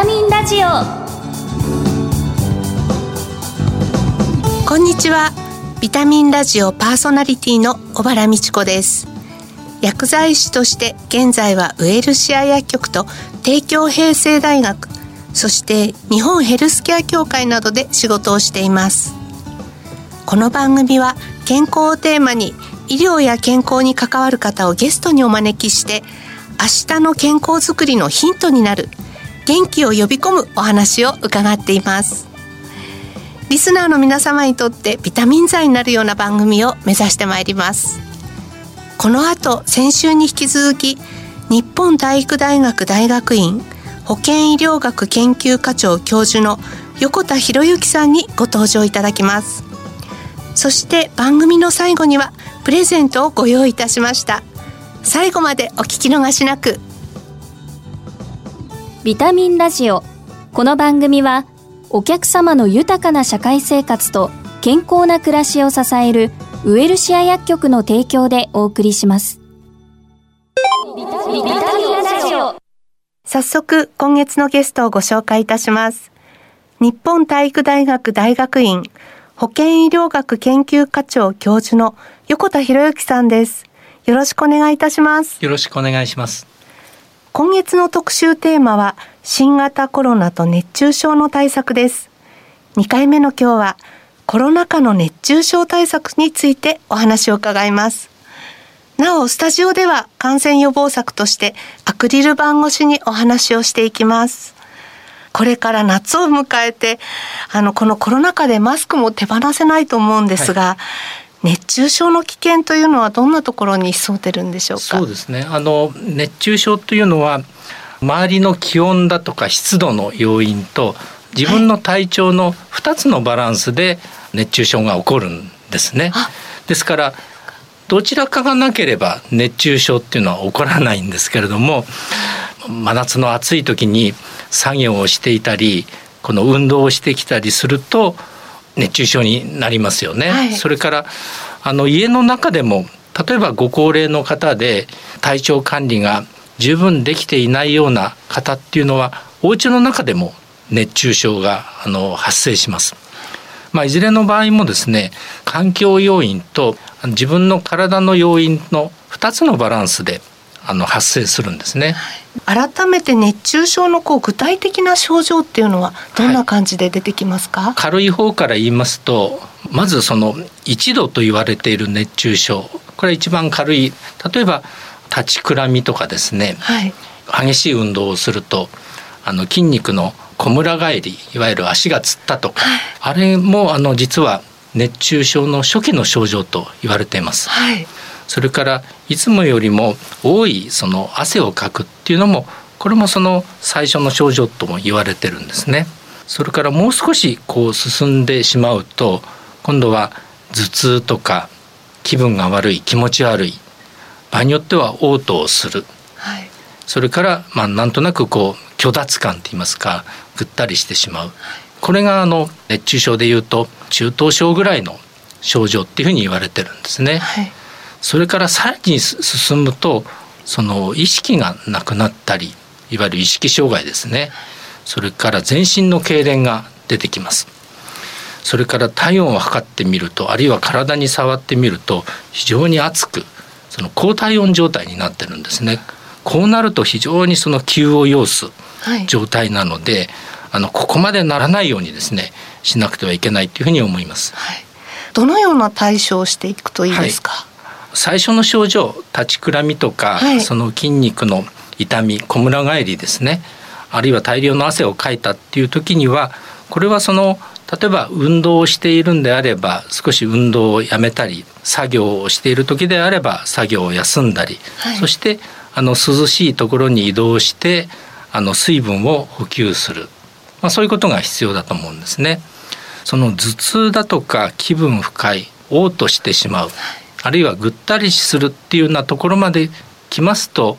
タミンラジオ。こんにちは。ビタミンラジオパーソナリティの小原美智子です。薬剤師として現在はウェルシア薬局と帝京平成大学そして日本ヘルスケア協会などで仕事をしています。この番組は健康をテーマに医療や健康に関わる方をゲストにお招きして明日の健康づくりのヒントになる元気を呼び込むお話を伺っています。リスナーの皆様にとってビタミン剤になるような番組を目指してまいります。この後先週に引き続き日本体育大学大学院保健医療学研究課長教授の横田博之さんにご登場いただきます。そして番組の最後にはプレゼントをご用意いたしました。最後までお聞き逃しなく。ビタミンラジオ。この番組はお客様の豊かな社会生活と健康な暮らしを支えるウエルシア薬局の提供でお送りします。ビタミンラジオ。早速今月のゲストをご紹介いたします。日本体育大学大学院保健医療学研究課長教授の横田博之さんです。よろしくお願いいたします。よろしくお願いします今月の特集テーマは新型コロナと熱中症の対策です。2回目の今日はコロナ禍の熱中症対策についてお話を伺います。なおスタジオでは感染予防策としてアクリル板越しにお話をしていきます。これから夏を迎えてあのこのコロナ禍でマスクも手放せないと思うんですが、は熱中症の危険というのはどんなところに潜んでるんでしょうか？そうですね。あの熱中症というのは周りの気温だとか湿度の要因と自分の体調の2つのバランスで熱中症が起こるんですね。ですからどちらかがなければ熱中症っていうのは起こらないんですけれども真夏の暑い時に作業をしていたりこの運動をしてきたりすると熱中症になりますよね。はい、それからあの家の中でも例えばご高齢の方で体調管理が十分できていないような方っていうのはお家の中でも熱中症があの発生します。まあ、いずれの場合もですね環境要因と自分の体の要因の2つのバランスであの発生するんですね。改めて熱中症のこう具体的な症状っていうのはどんな感じで出てきますか、はい、軽い方から言いますとまずその1度と言われている熱中症。これは一番軽い。例えば立ちくらみとかですね、はい、激しい運動をするとあの筋肉のこむら返りいわゆる足がつったとか、はい、あれもあの実は熱中症の初期の症状と言われています。はいそれからいつもよりも多いその汗をかくっていうのもこれもその最初の症状とも言われてるんですね。それからもう少しこう進んでしまうと今度は頭痛とか気分が悪い気持ち悪い場合によっては嘔吐をする、はい、それからまあなんとなくこう虚脱感といいますかぐったりしてしまう、これがあの熱中症でいうと中等症ぐらいの症状っていうふうに言われてるんですね。はいそれからさらに進むとその意識がなくなったりいわゆる意識障害ですね。それから全身の痙攣が出てきます。それから体温を測ってみるとあるいは体に触ってみると非常に熱くその高体温状態になってるんですね。こうなると非常にその急を要す状態なので、はい、あのここまでならないようにですねしなくてはいけないというふうに思います、はい、どのような対処をしていくといいですか、はい最初の症状立ちくらみとか、はい、その筋肉の痛みこむら返りですね。あるいは大量の汗をかいたっていう時にはこれはその例えば運動をしているんであれば少し運動をやめたり作業をしている時であれば作業を休んだり、はい、そしてあの涼しいところに移動してあの水分を補給する、まあ、そういうことが必要だと思うんですね。その頭痛だとか気分不快嘔吐してしまうあるいはぐったりするっていうようなところまで来ますと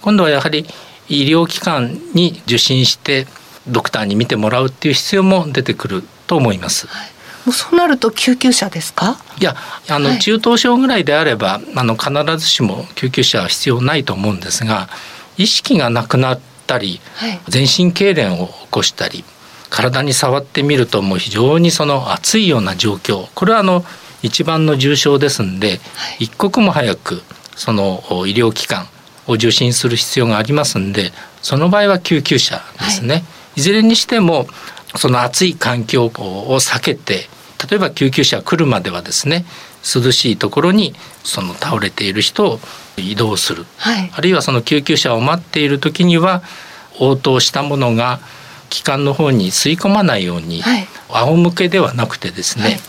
今度はやはり医療機関に受診してドクターに見てもらうっていう必要も出てくると思います。はい。もうそうなると救急車ですか？いやあの、中等症ぐらいであればあの必ずしも救急車は必要ないと思うんですが意識がなくなっったり、はい、全身痙攣を起こしたり体に触ってみるともう非常にその熱いような状況これはあの一番の重症ですんで、はい、一刻も早くその医療機関を受診する必要がありますんでその場合は救急車ですね、はい、いずれにしてもその暑い環境を避けて例えば救急車が来るまではですね涼しいところにその倒れている人を移動する、はい、あるいはその救急車を待っている時には応答したものが気管の方に吸い込まないように、はい、仰向けではなくてですね、はい、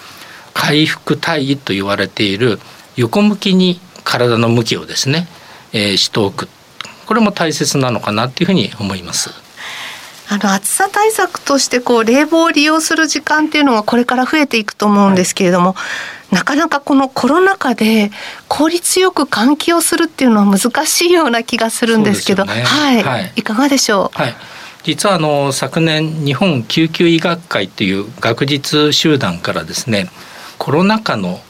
回復体位と言われている横向きに体の向きをですね、えー、しておく。これも大切なのかなっていうふうに思います。あの暑さ対策としてこう冷房を利用する時間っていうのがこれから増えていくと思うんですけれども、はい、なかなかこのコロナ禍で効率よく換気をするっていうのは難しいような気がするんですけど、ね、はい、はい、いかがでしょう？はい。実はあの昨年日本救急医学会という学術集団からですねコロナ禍の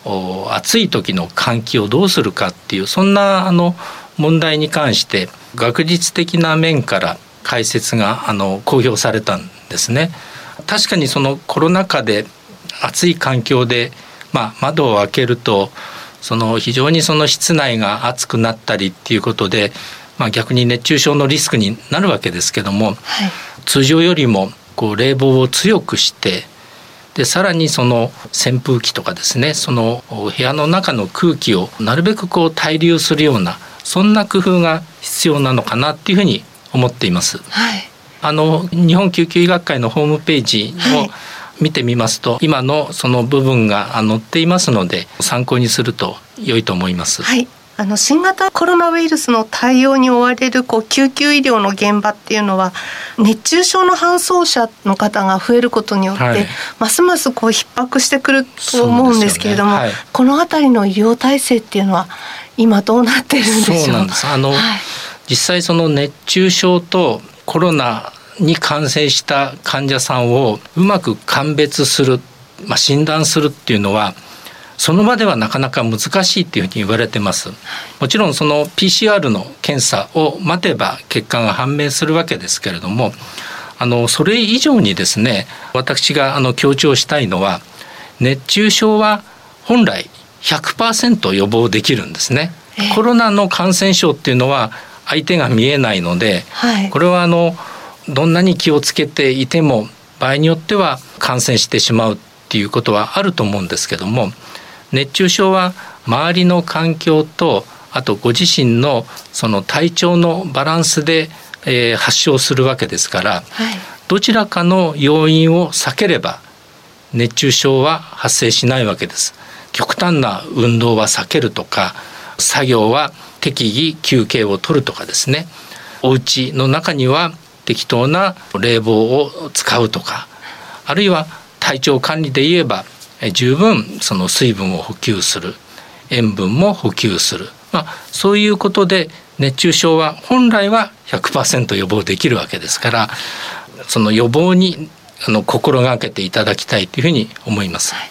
暑い時の換気をどうするかっていうそんなあの問題に関して学術的な面から解説があの公表されたんですね。確かにそのコロナ禍で暑い環境で、まあ、窓を開けるとその非常にその室内が暑くなったりっていうことで、まあ、逆に熱中症のリスクになるわけですけども、はい、通常よりもこう冷房を強くしてでさらにその扇風機とかですねその部屋の中の空気をなるべくこう対流するようなそんな工夫が必要なのかなっていうふうに思っています。はい、あの日本救急医学会のホームページを見てみますと、はい、今のその部分が載っていますので参考にすると良いと思います。はいあの新型コロナウイルスの対応に追われるこう救急医療の現場っていうのは熱中症の搬送者の方が増えることによって、はい、ますますこう逼迫してくると思うんですけれども、ね。はい、この辺りの医療体制っていうのは今どうなってるんでしょう？そうなんです。あの、はい。実際その熱中症とコロナに感染した患者さんをうまく鑑別する、まあ、診断するっていうのはその場ではなかなか難しいっていうふうに言われてます。もちろんその PCR の検査を待てば結果が判明するわけですけれどもあのそれ以上にですね私があの強調したいのは熱中症は本来100%予防できるんですね。コロナの感染症っていうのは相手が見えないので、はい、これはあのどんなに気をつけていても場合によっては感染してしまうっていうことはあると思うんですけども熱中症は周りの環境とあとご自身のその体調のバランスで、えー、発症するわけですから、はい、どちらかの要因を避ければ熱中症は発生しないわけです。極端な運動は避けるとか作業は適宜休憩を取るとかですねお家の中には適当な冷房を使うとかあるいは体調管理で言えば十分その水分を補給する。塩分も補給する、まあ、そういうことで熱中症は本来は100%予防できるわけですからその予防にあの心がけていただきたいというふうに思います。はい。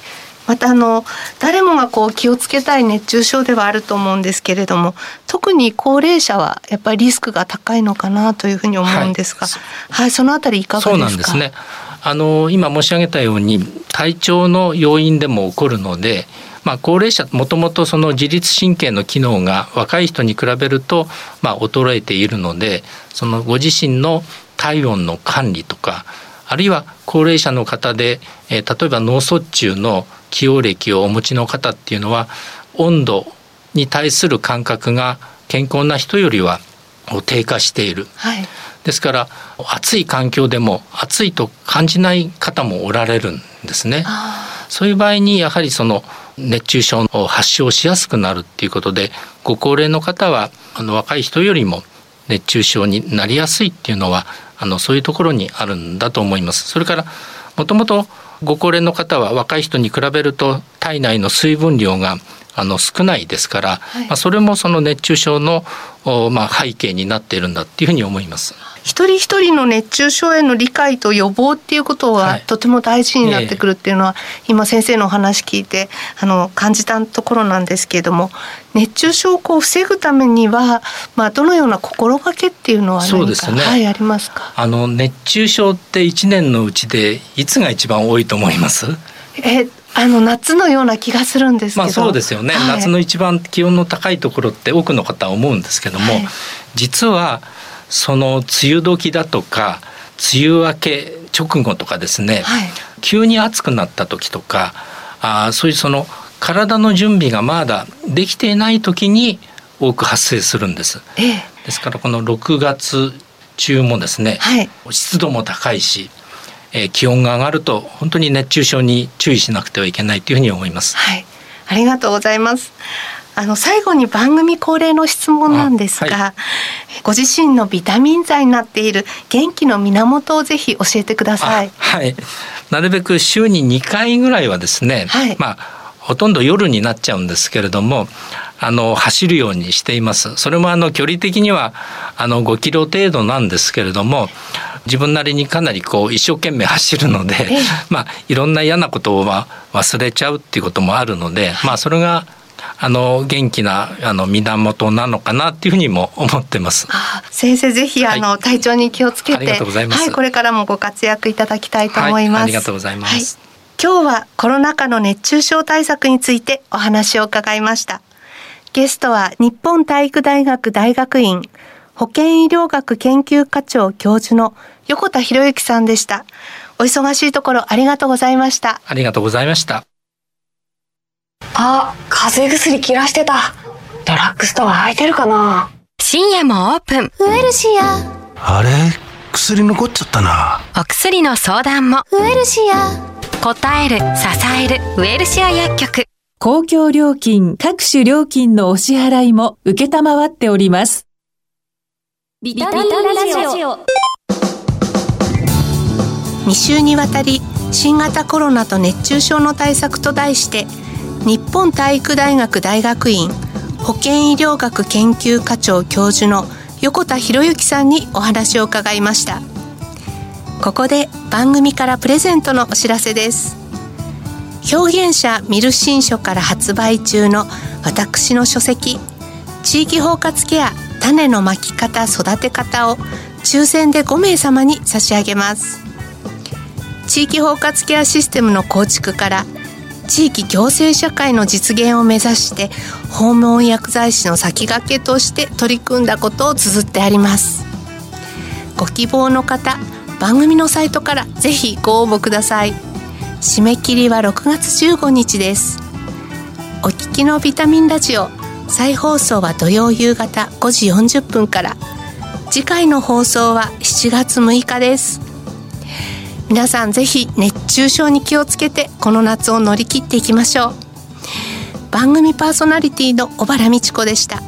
またあの誰もがこう気をつけたい熱中症ではあると思うんですけれども特に高齢者はやっぱりリスクが高いのかなというふうに思うんですが、はい、はい、そのあたりいかがですか？そうなんですねあの今申し上げたように体調の要因でも起こるのでまあ、高齢者もともとその自律神経の機能が若い人に比べるとまあ衰えているのでそのご自身の体温の管理とかあるいは高齢者の方で、えー、例えば脳卒中の起用歴をお持ちの方っていうのは温度に対する感覚が健康な人よりは低下している、はい、ですから暑い環境でも暑いと感じない方もおられるんですね。そういう場合にやはりその熱中症を発症しやすくなるっていうことでご高齢の方はあの若い人よりも熱中症になりやすいっていうのはあのそういうところにあるんだと思います。それからもともとご高齢の方は若い人に比べると体内の水分量があの少ないですから、はい、まあ、それもその熱中症の、まあ、背景になっているんだっていうふうに思います。一人一人の熱中症への理解と予防っていうことはとても大事になってくるっていうのは、今先生のお話聞いてあの感じたところなんですけれども熱中症をこう防ぐためには、まあ、どのような心がけっていうのはそうですね、はい、ありますか？あの熱中症って1年のうちでいつが一番多いと思います？えあの夏のような気がするんですまあそうですよね、はい、夏の一番気温の高いところって多くの方は思うんですけども、はい、実はその梅雨時だとか梅雨明け直後とかですね、はい、急に暑くなった時とかあそういうその体の準備がまだできていない時に多く発生するんです。ええ、ですからこの6月中もですね、はい、湿度も高いし、えー、気温が上がると本当に熱中症に注意しなくてはいけないというふうに思います。はい、ありがとうございます。あの最後に番組恒例の質問なんですが、はい、ご自身のビタミン剤になっている元気の源をぜひ教えてください。はい、なるべく週に2回ぐらいはですね、はい、まあほとんど夜になっちゃうんですけれどもあの走るようにしています。それもあの距離的にはあの5キロ程度なんですけれども自分なりにかなりこう一生懸命走るので、まあいろんな嫌なことは忘れちゃうっていうこともあるので、まあそれがあの元気なあの源なのかなっていうふうにも思ってます。先生ぜひあの、はい、体調に気をつけて、はい、これからもご活躍いただきたいと思います。はい、ありがとうございます。今日はコロナ禍の熱中症対策についてお話を伺いました。ゲストは日本体育大学大学院保健医療学研究課長教授の横田博之さんでした。お忙しいところありがとうございました。ありがとうございました。あ、風邪薬切らしてた。ドラッグストア空いてるかな深夜もオープン。ウエルシア。あれ？薬残っちゃったな。お薬の相談も。ウエルシア。答える、支える、ウエルシア薬局。公共料金、各種料金のお支払いも受けたまわっております。ビタミンラジオ。2週にわたり、新型コロナと熱中症の対策と題して、日本体育大学大学院保健医療学研究課長教授の横田博之さんにお話を伺いました。ここで番組からプレゼントのお知らせです。表現者ミル新書から発売中の私の書籍地域包括ケア種のまき方育て方を抽選で5名様に差し上げます。地域包括ケアシステムの構築から地域行政社会の実現を目指して訪問薬剤師の先駆けとして取り組んだことを綴ってあります。ご希望の方番組のサイトからぜひご応募ください。締め切りは6月15日です。お聞きのビタミンラジオ再放送は土曜夕方5時40分から。次回の放送は7月6日です。皆さんぜひ熱中症に気をつけてこの夏を乗り切っていきましょう。番組パーソナリティの小原美智子でした。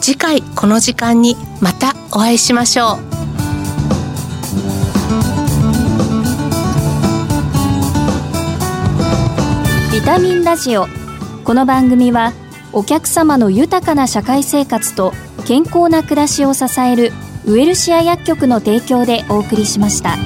次回この時間にまたお会いしましょう。ビタミンラジオ。この番組はお客様の豊かな社会生活と健康な暮らしを支えるウエルシア薬局の提供でお送りしました。